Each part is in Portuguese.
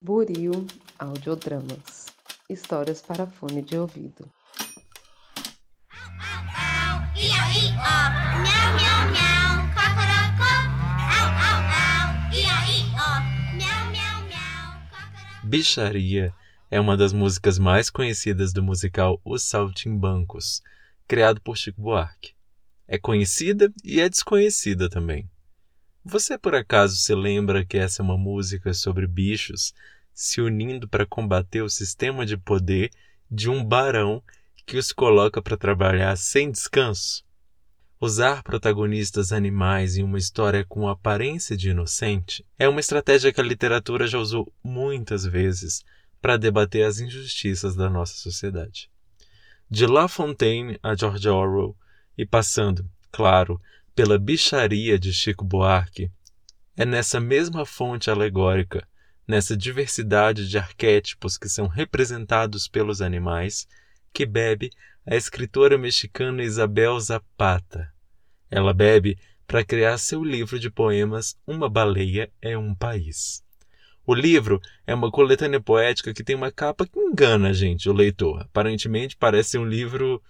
Buril Audiodramas Histórias para fone de ouvido. Bicharia é uma das músicas mais conhecidas do musical Os Saltimbancos, criado por Chico Buarque. É conhecida e é desconhecida também. Você por acaso se lembra que essa é uma música sobre bichos se unindo para combater o sistema de poder de um barão que os coloca para trabalhar sem descanso? Usar protagonistas animais em uma história com aparência de inocente é uma estratégia que a literatura já usou muitas vezes para debater as injustiças da nossa sociedade. De La Fontaine a George Orwell e passando, claro, pela bicharia de Chico Buarque, é nessa mesma fonte alegórica, nessa diversidade de arquétipos que são representados pelos animais, que bebe a escritora mexicana Isabel Zapata. Ela bebe para criar seu livro de poemas Uma Baleia é um País. O livro é uma coletânea poética que tem uma capa que engana a gente, o leitor. Aparentemente parece um livro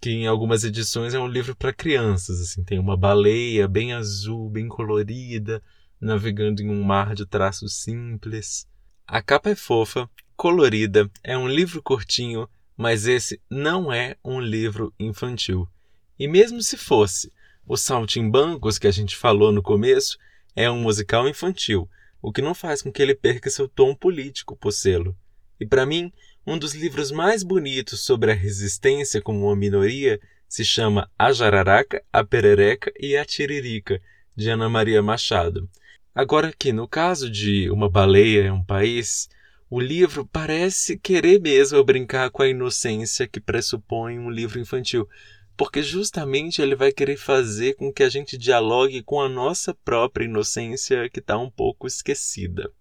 que em algumas edições é um livro para crianças, assim, tem uma baleia bem azul, bem colorida, navegando em um mar de traços simples. A capa é fofa, colorida, é um livro curtinho, mas esse não é um livro infantil. E mesmo se fosse, o Saltimbancos que a gente falou no começo é um musical infantil, o que não faz com que ele perca seu tom político por selo. E para mim, um dos livros mais bonitos sobre a resistência como uma minoria se chama A Jararaca, a Perereca e a Tiririca, de Ana Maria Machado. Agora que no caso de Uma Baleia é um País, o livro parece querer mesmo brincar com a inocência que pressupõe um livro infantil, porque justamente ele vai querer fazer com que a gente dialogue com a nossa própria inocência que está um pouco esquecida.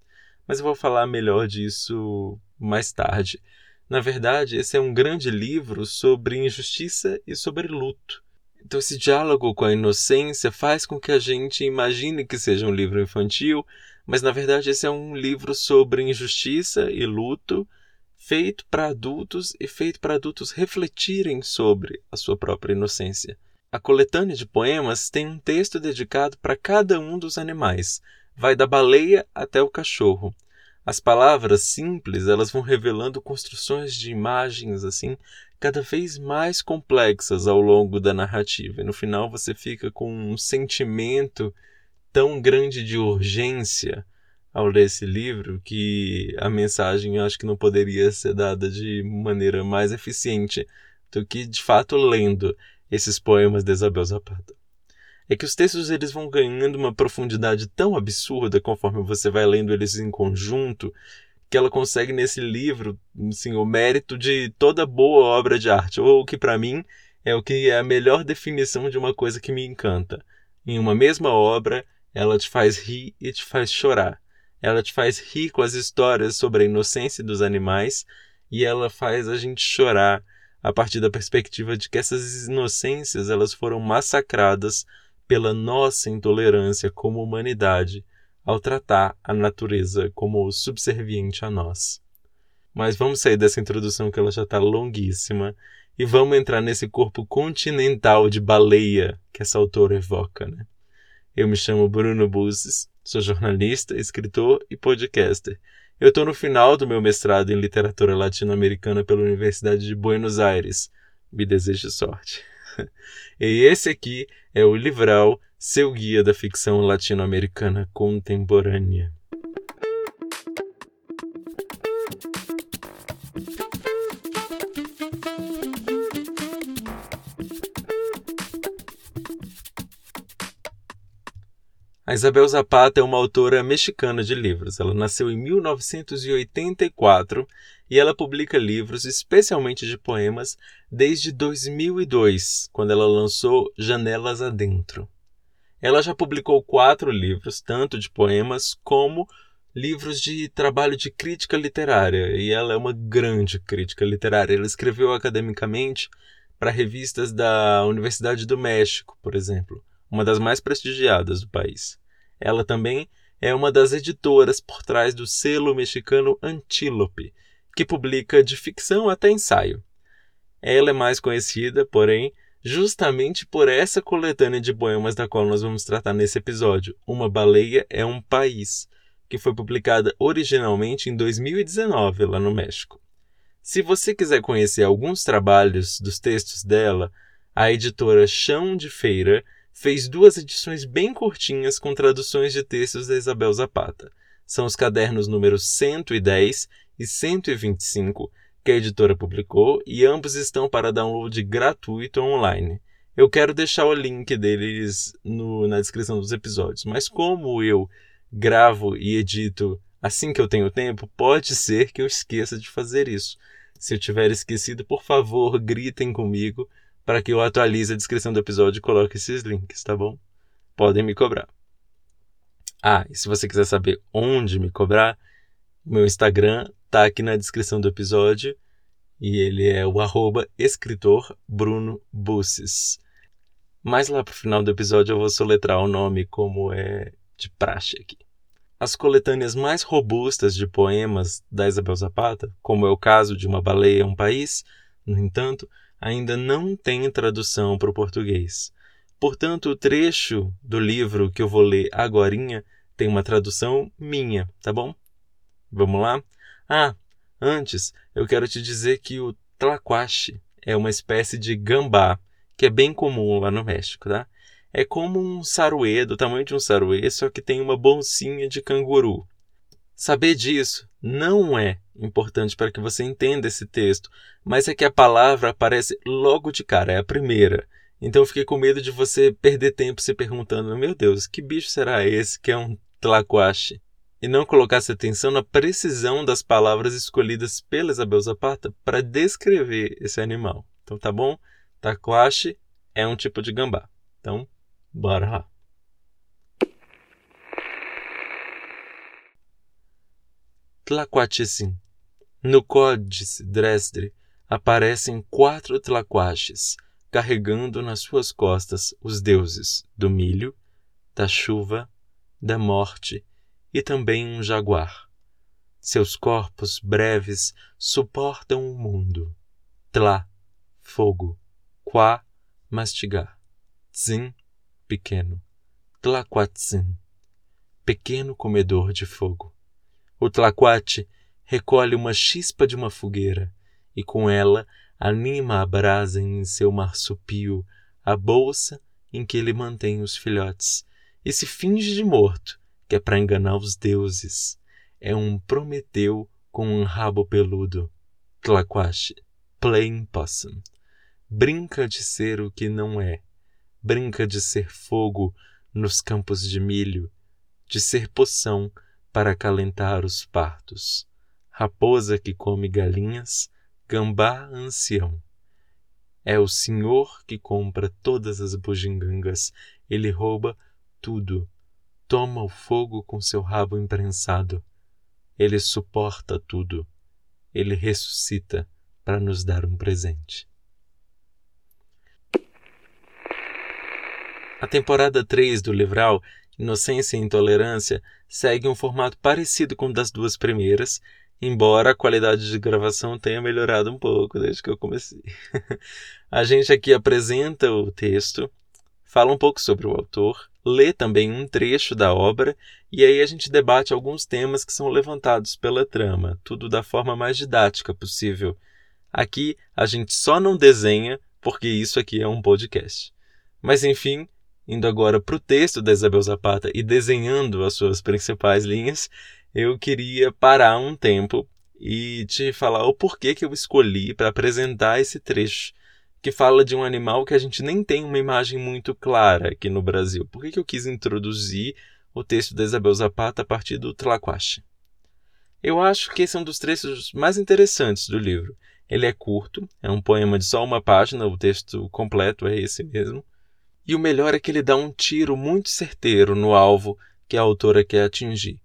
Mas eu vou falar melhor disso mais tarde. Na verdade, esse é um grande livro sobre injustiça e sobre luto. Então, esse diálogo com a inocência faz com que a gente imagine que seja um livro infantil, mas na verdade esse é um livro sobre injustiça e luto, feito para adultos e feito para adultos refletirem sobre a sua própria inocência. A coletânea de poemas tem um texto dedicado para cada um dos animais, vai da baleia até o cachorro. As palavras simples, elas vão revelando construções de imagens assim, cada vez mais complexas ao longo da narrativa. E no final você fica com um sentimento tão grande de urgência ao ler esse livro que a mensagem eu acho que não poderia ser dada de maneira mais eficiente do que de fato lendo esses poemas de Isabel Zapata é que os textos eles vão ganhando uma profundidade tão absurda conforme você vai lendo eles em conjunto que ela consegue nesse livro assim, o mérito de toda boa obra de arte, ou o que para mim é o que é a melhor definição de uma coisa que me encanta. Em uma mesma obra, ela te faz rir e te faz chorar. Ela te faz rir com as histórias sobre a inocência dos animais e ela faz a gente chorar a partir da perspectiva de que essas inocências elas foram massacradas pela nossa intolerância como humanidade ao tratar a natureza como subserviente a nós. Mas vamos sair dessa introdução que ela já está longuíssima e vamos entrar nesse corpo continental de baleia que essa autora evoca. Né? Eu me chamo Bruno Buzes, sou jornalista, escritor e podcaster. Eu estou no final do meu mestrado em literatura latino-americana pela Universidade de Buenos Aires. Me desejo sorte. e esse aqui é o Livral, seu guia da ficção latino-americana contemporânea. A Isabel Zapata é uma autora mexicana de livros. Ela nasceu em 1984 e ela publica livros, especialmente de poemas, desde 2002, quando ela lançou Janelas Adentro. Ela já publicou quatro livros, tanto de poemas como livros de trabalho de crítica literária, e ela é uma grande crítica literária. Ela escreveu academicamente para revistas da Universidade do México, por exemplo uma das mais prestigiadas do país. Ela também é uma das editoras por trás do selo mexicano Antílope, que publica de ficção até ensaio. Ela é mais conhecida, porém, justamente por essa coletânea de poemas da qual nós vamos tratar nesse episódio, Uma Baleia é um País, que foi publicada originalmente em 2019 lá no México. Se você quiser conhecer alguns trabalhos dos textos dela, a editora Chão de Feira fez duas edições bem curtinhas com traduções de textos da Isabel Zapata. São os cadernos números 110 e 125 que a editora publicou e ambos estão para download gratuito online. Eu quero deixar o link deles no, na descrição dos episódios, mas como eu gravo e edito assim que eu tenho tempo, pode ser que eu esqueça de fazer isso. Se eu tiver esquecido, por favor, gritem comigo para que eu atualize a descrição do episódio e coloque esses links, tá bom? Podem me cobrar. Ah, e se você quiser saber onde me cobrar, meu Instagram tá aqui na descrição do episódio e ele é o arroba escritor Bruno Busses. Mais lá pro final do episódio eu vou soletrar o nome como é de praxe aqui. As coletâneas mais robustas de poemas da Isabel Zapata, como é o caso de Uma Baleia um País, no entanto, ainda não tem tradução para o português. Portanto, o trecho do livro que eu vou ler agorinha tem uma tradução minha, tá bom? Vamos lá? Ah, antes eu quero te dizer que o tlaquache é uma espécie de gambá que é bem comum lá no México, tá? É como um saruê, do tamanho de um saruê, só que tem uma bolsinha de canguru. Saber disso não é importante para que você entenda esse texto, mas é que a palavra aparece logo de cara, é a primeira. Então eu fiquei com medo de você perder tempo se perguntando: meu Deus, que bicho será esse que é um tlaquache? E não colocasse atenção na precisão das palavras escolhidas pela Isabel Zapata para descrever esse animal. Então tá bom? Tlaquache é um tipo de gambá. Então, bora lá. Tlaquatesim. No Códice Dresdre aparecem quatro tlaquaches carregando nas suas costas os deuses do milho, da chuva, da morte e também um jaguar. Seus corpos breves suportam o mundo. Tla, fogo. Qua, mastigar. Tzin, pequeno. Tlaquatzin, pequeno comedor de fogo. O tlaquate recolhe uma chispa de uma fogueira e com ela anima a brasa em seu marsupio, a bolsa em que ele mantém os filhotes, e se finge de morto, que é para enganar os deuses. É um Prometeu com um rabo peludo. Tlaquache, plain possum. Brinca de ser o que não é. Brinca de ser fogo nos campos de milho, de ser poção para acalentar os partos. Raposa que come galinhas, gambá ancião. É o senhor que compra todas as bugigangas, ele rouba tudo, toma o fogo com seu rabo imprensado. Ele suporta tudo, ele ressuscita para nos dar um presente. A temporada 3 do Livral Inocência e Intolerância segue um formato parecido com o das duas primeiras, embora a qualidade de gravação tenha melhorado um pouco desde que eu comecei. a gente aqui apresenta o texto, fala um pouco sobre o autor, lê também um trecho da obra e aí a gente debate alguns temas que são levantados pela trama, tudo da forma mais didática possível. Aqui a gente só não desenha porque isso aqui é um podcast. Mas enfim, indo agora para o texto da Isabel Zapata e desenhando as suas principais linhas, eu queria parar um tempo e te falar o porquê que eu escolhi para apresentar esse trecho que fala de um animal que a gente nem tem uma imagem muito clara aqui no Brasil. Por que, que eu quis introduzir o texto da Isabel Zapata a partir do Tlaquache? Eu acho que esse é um dos trechos mais interessantes do livro. Ele é curto, é um poema de só uma página, o texto completo é esse mesmo. E o melhor é que ele dá um tiro muito certeiro no alvo que a autora quer atingir.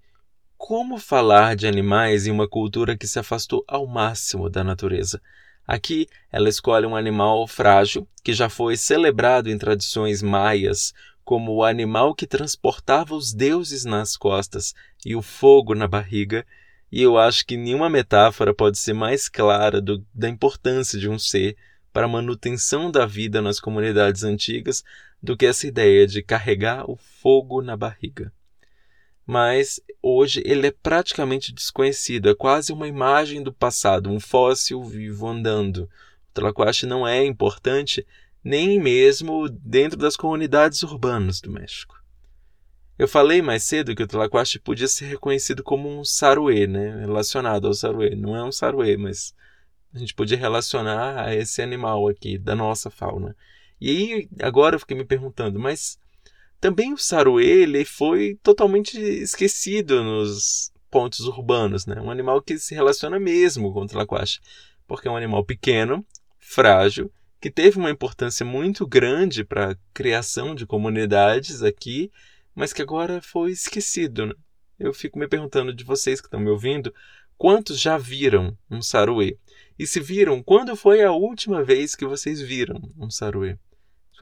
Como falar de animais em uma cultura que se afastou ao máximo da natureza? Aqui, ela escolhe um animal frágil que já foi celebrado em tradições maias como o animal que transportava os deuses nas costas e o fogo na barriga, e eu acho que nenhuma metáfora pode ser mais clara do, da importância de um ser para a manutenção da vida nas comunidades antigas do que essa ideia de carregar o fogo na barriga. Mas hoje ele é praticamente desconhecido, é quase uma imagem do passado, um fóssil vivo andando. O Tlaquache não é importante nem mesmo dentro das comunidades urbanas do México. Eu falei mais cedo que o Tlaquache podia ser reconhecido como um saruê, né? relacionado ao saruê. Não é um saruê, mas a gente podia relacionar a esse animal aqui da nossa fauna. E aí, agora eu fiquei me perguntando, mas também o saruê ele foi totalmente esquecido nos pontos urbanos, né? Um animal que se relaciona mesmo com o tlaquache, porque é um animal pequeno, frágil, que teve uma importância muito grande para a criação de comunidades aqui, mas que agora foi esquecido. Né? Eu fico me perguntando de vocês que estão me ouvindo, quantos já viram um saruê? E se viram, quando foi a última vez que vocês viram um saruê?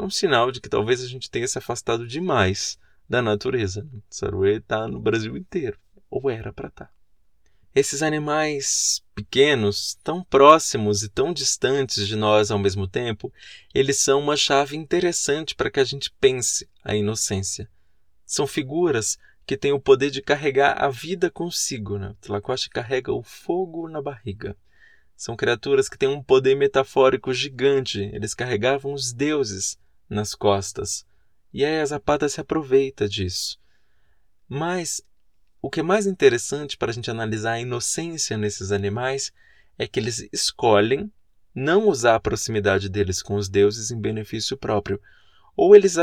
É um sinal de que talvez a gente tenha se afastado demais da natureza. Saruê está no Brasil inteiro, ou era para estar. Tá. Esses animais pequenos, tão próximos e tão distantes de nós ao mesmo tempo, eles são uma chave interessante para que a gente pense a inocência. São figuras que têm o poder de carregar a vida consigo. Né? Tlacoche carrega o fogo na barriga. São criaturas que têm um poder metafórico gigante. Eles carregavam os deuses nas costas. E aí a Zapata se aproveita disso. Mas o que é mais interessante para a gente analisar a inocência nesses animais é que eles escolhem não usar a proximidade deles com os deuses em benefício próprio. Ou eles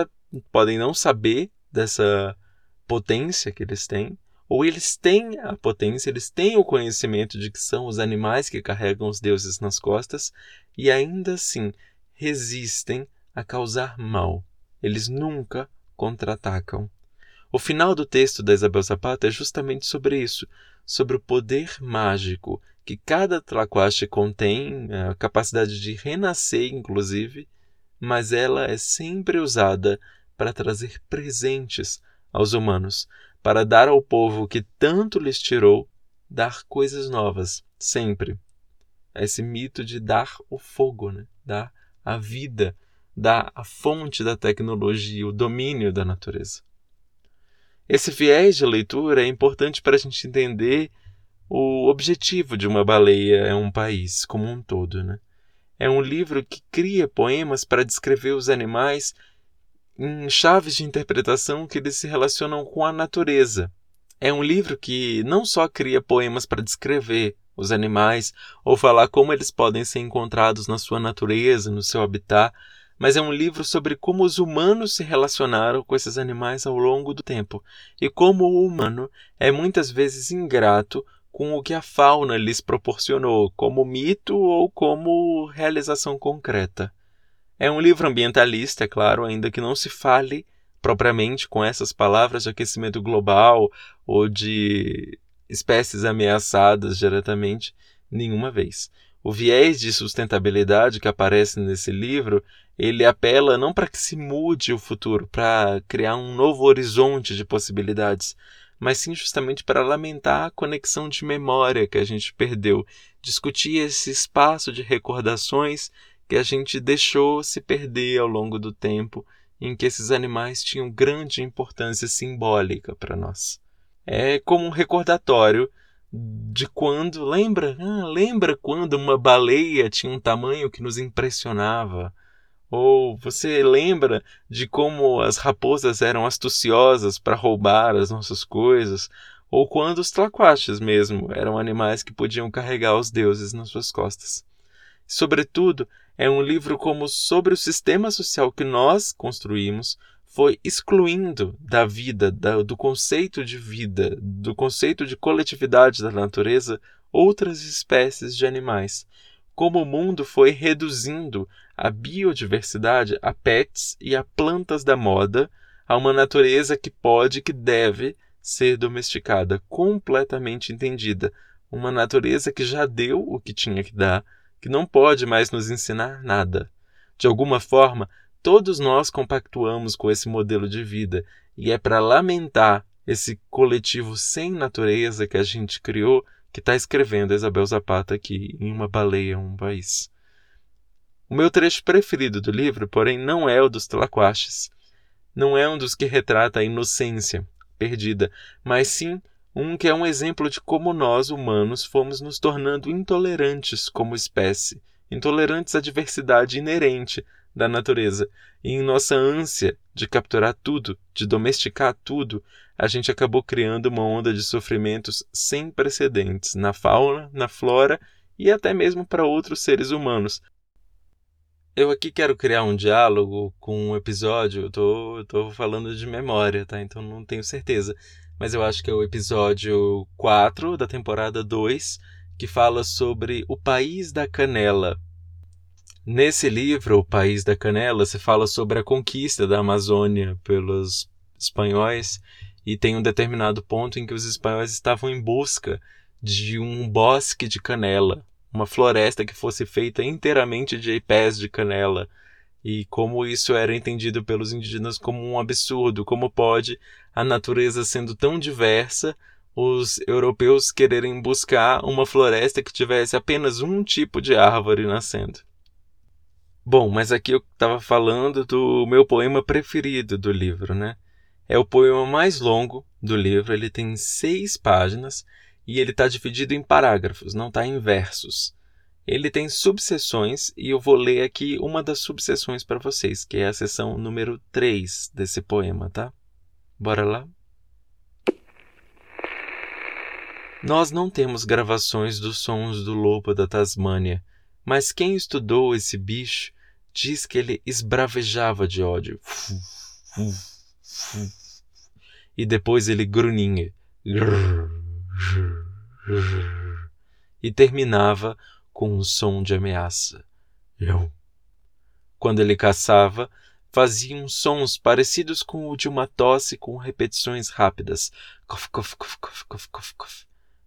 podem não saber dessa potência que eles têm, ou eles têm a potência, eles têm o conhecimento de que são os animais que carregam os deuses nas costas e ainda assim resistem a causar mal. Eles nunca contra-atacam. O final do texto da Isabel Zapata é justamente sobre isso, sobre o poder mágico que cada tlaquache contém, a capacidade de renascer, inclusive, mas ela é sempre usada para trazer presentes aos humanos, para dar ao povo que tanto lhes tirou, dar coisas novas, sempre. Esse mito de dar o fogo, né? dar a vida, dar a fonte da tecnologia, o domínio da natureza. Esse viés de leitura é importante para a gente entender o objetivo de uma baleia é um país como um todo. Né? É um livro que cria poemas para descrever os animais em chaves de interpretação que eles se relacionam com a natureza. É um livro que não só cria poemas para descrever os animais ou falar como eles podem ser encontrados na sua natureza, no seu habitat, mas é um livro sobre como os humanos se relacionaram com esses animais ao longo do tempo e como o humano é muitas vezes ingrato com o que a fauna lhes proporcionou, como mito ou como realização concreta. É um livro ambientalista, é claro, ainda que não se fale propriamente com essas palavras de aquecimento global ou de espécies ameaçadas diretamente nenhuma vez. O viés de sustentabilidade que aparece nesse livro, ele apela não para que se mude o futuro, para criar um novo horizonte de possibilidades, mas sim justamente para lamentar a conexão de memória que a gente perdeu, discutir esse espaço de recordações que a gente deixou se perder ao longo do tempo em que esses animais tinham grande importância simbólica para nós. É como um recordatório de quando, lembra? Ah, lembra quando uma baleia tinha um tamanho que nos impressionava? Ou você lembra de como as raposas eram astuciosas para roubar as nossas coisas? Ou quando os tlaquaches mesmo eram animais que podiam carregar os deuses nas suas costas? Sobretudo, é um livro como sobre o sistema social que nós construímos foi excluindo da vida, da, do conceito de vida, do conceito de coletividade da natureza, outras espécies de animais. Como o mundo foi reduzindo a biodiversidade a pets e a plantas da moda, a uma natureza que pode, que deve ser domesticada, completamente entendida, uma natureza que já deu o que tinha que dar que não pode mais nos ensinar nada. De alguma forma, Todos nós compactuamos com esse modelo de vida e é para lamentar esse coletivo sem natureza que a gente criou que está escrevendo Isabel Zapata aqui em Uma Baleia, um País. O meu trecho preferido do livro, porém, não é o dos Tlaquaches. Não é um dos que retrata a inocência perdida, mas sim um que é um exemplo de como nós, humanos, fomos nos tornando intolerantes como espécie, intolerantes à diversidade inerente da natureza. E em nossa ânsia de capturar tudo, de domesticar tudo, a gente acabou criando uma onda de sofrimentos sem precedentes na fauna, na flora e até mesmo para outros seres humanos. Eu aqui quero criar um diálogo com um episódio, eu tô, tô falando de memória, tá? Então não tenho certeza. Mas eu acho que é o episódio 4 da temporada 2, que fala sobre o país da canela. Nesse livro, O País da Canela, se fala sobre a conquista da Amazônia pelos espanhóis e tem um determinado ponto em que os espanhóis estavam em busca de um bosque de canela, uma floresta que fosse feita inteiramente de pés de canela. E como isso era entendido pelos indígenas como um absurdo, como pode a natureza sendo tão diversa, os europeus quererem buscar uma floresta que tivesse apenas um tipo de árvore nascendo. Bom, mas aqui eu estava falando do meu poema preferido do livro, né? É o poema mais longo do livro, ele tem seis páginas e ele está dividido em parágrafos, não está em versos. Ele tem subseções e eu vou ler aqui uma das subseções para vocês, que é a seção número 3 desse poema, tá? Bora lá? Nós não temos gravações dos sons do lobo da Tasmânia, mas quem estudou esse bicho diz que ele esbravejava de ódio. E depois ele grunhinha. E terminava com um som de ameaça. Quando ele caçava, fazia uns sons parecidos com o de uma tosse com repetições rápidas,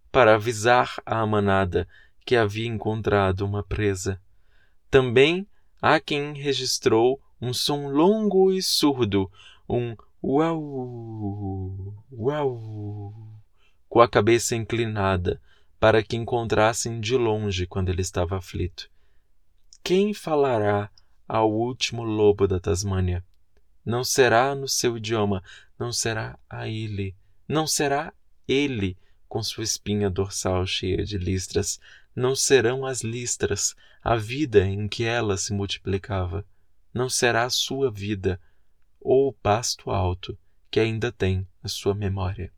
para avisar à manada que havia encontrado uma presa. Também Há quem registrou um som longo e surdo, um uau, uau, com a cabeça inclinada, para que encontrassem de longe quando ele estava aflito. Quem falará ao último lobo da Tasmânia? Não será no seu idioma, não será a ele, não será ele com sua espinha dorsal cheia de listras, não serão as listras, a vida em que ela se multiplicava. Não será a sua vida, ou o pasto alto que ainda tem a sua memória.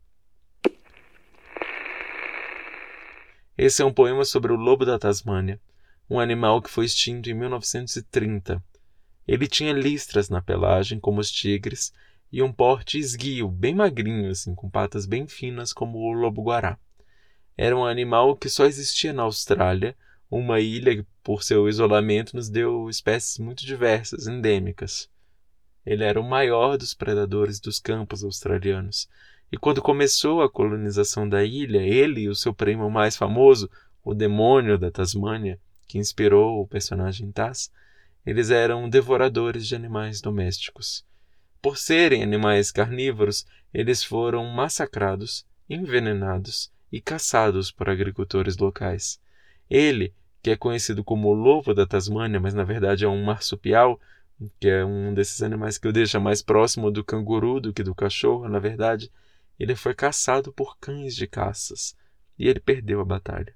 Esse é um poema sobre o lobo da Tasmânia, um animal que foi extinto em 1930. Ele tinha listras na pelagem, como os tigres, e um porte esguio, bem magrinho, assim, com patas bem finas, como o lobo-guará. Era um animal que só existia na Austrália, uma ilha que, por seu isolamento, nos deu espécies muito diversas, endêmicas. Ele era o maior dos predadores dos campos australianos. E quando começou a colonização da ilha, ele e o seu primo mais famoso, o demônio da Tasmânia, que inspirou o personagem Taz, eles eram devoradores de animais domésticos. Por serem animais carnívoros, eles foram massacrados, envenenados e caçados por agricultores locais. Ele, que é conhecido como o lobo da Tasmânia, mas na verdade é um marsupial, que é um desses animais que o deixa mais próximo do canguru do que do cachorro, na verdade, ele foi caçado por cães de caças e ele perdeu a batalha.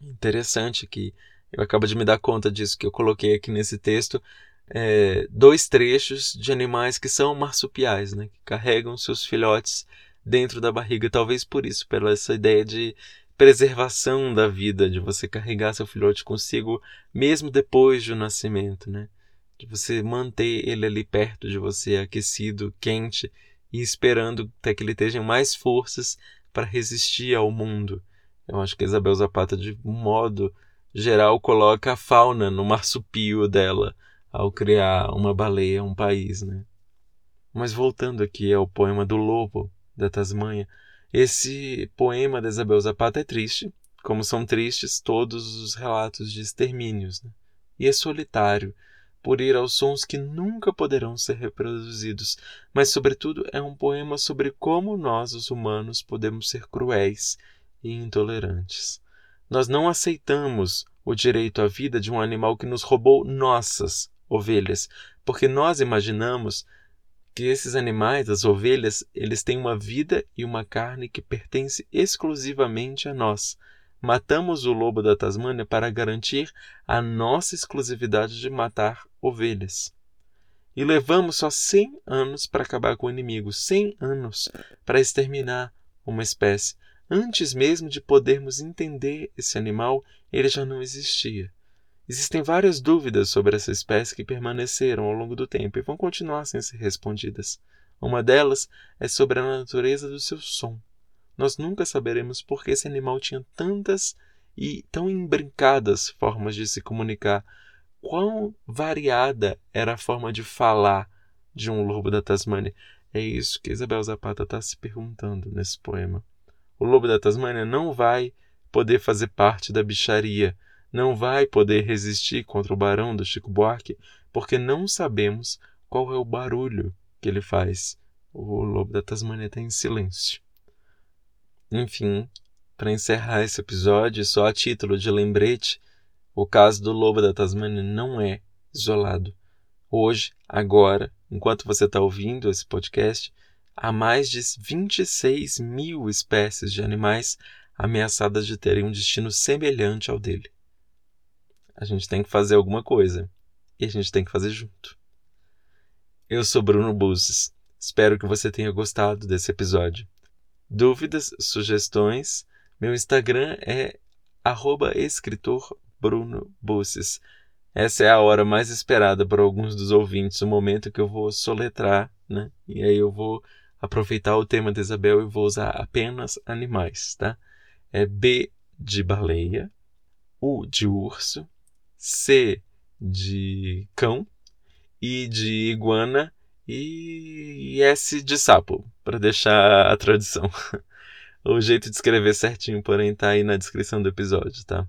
Interessante que eu acabo de me dar conta disso que eu coloquei aqui nesse texto é, dois trechos de animais que são marsupiais, né, que carregam seus filhotes dentro da barriga. Talvez por isso, pela essa ideia de preservação da vida, de você carregar seu filhote consigo mesmo depois do nascimento, né? De você manter ele ali perto de você, aquecido, quente e esperando até que ele tenha mais forças para resistir ao mundo. Eu acho que a Isabel Zapata, de um modo geral, coloca a fauna no marsupio dela ao criar uma baleia, um país, né? Mas voltando aqui ao poema do lobo, da Tasmanha. Esse poema da Isabel Zapata é triste, como são tristes todos os relatos de extermínios, né? e é solitário, por ir aos sons que nunca poderão ser reproduzidos, mas, sobretudo, é um poema sobre como nós, os humanos, podemos ser cruéis e intolerantes. Nós não aceitamos o direito à vida de um animal que nos roubou nossas ovelhas, porque nós imaginamos que esses animais, as ovelhas, eles têm uma vida e uma carne que pertence exclusivamente a nós. Matamos o lobo da Tasmânia para garantir a nossa exclusividade de matar ovelhas. E levamos só 100 anos para acabar com o inimigo, 100 anos para exterminar uma espécie. Antes mesmo de podermos entender esse animal, ele já não existia. Existem várias dúvidas sobre essa espécie que permaneceram ao longo do tempo e vão continuar sem ser respondidas. Uma delas é sobre a natureza do seu som. Nós nunca saberemos por que esse animal tinha tantas e tão embrincadas formas de se comunicar. Quão variada era a forma de falar de um lobo da Tasmânia? É isso que Isabel Zapata está se perguntando nesse poema. O lobo da Tasmânia não vai poder fazer parte da bicharia, não vai poder resistir contra o barão do Chico Buarque, porque não sabemos qual é o barulho que ele faz. O lobo da Tasmânia está em silêncio. Enfim, para encerrar esse episódio, só a título de lembrete, o caso do lobo da Tasmânia não é isolado. Hoje, agora, enquanto você está ouvindo esse podcast, há mais de 26 mil espécies de animais ameaçadas de terem um destino semelhante ao dele. A gente tem que fazer alguma coisa e a gente tem que fazer junto. Eu sou Bruno Buzes. Espero que você tenha gostado desse episódio dúvidas, sugestões, meu Instagram é escritorbrunobuces. Essa é a hora mais esperada por alguns dos ouvintes, o momento que eu vou soletrar, né? E aí eu vou aproveitar o tema da Isabel e vou usar apenas animais, tá? É B de baleia, U de urso, C de cão, I de iguana e S de sapo, para deixar a tradição. o jeito de escrever certinho, porém, tá aí na descrição do episódio, tá?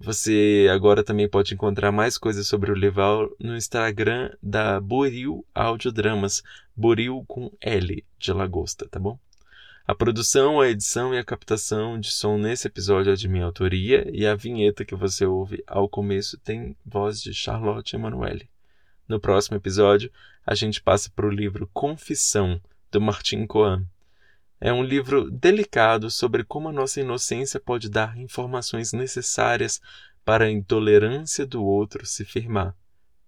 Você agora também pode encontrar mais coisas sobre o Leval no Instagram da Buril Audiodramas, Buril com L de lagosta, tá bom? A produção, a edição e a captação de som nesse episódio é de minha autoria e a vinheta que você ouve ao começo tem voz de Charlotte Emanuele. No próximo episódio, a gente passa para o livro Confissão, do Martin Coan. É um livro delicado sobre como a nossa inocência pode dar informações necessárias para a intolerância do outro se firmar.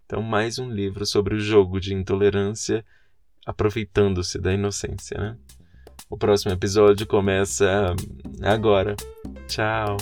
Então, mais um livro sobre o jogo de intolerância aproveitando-se da inocência, né? O próximo episódio começa agora. Tchau!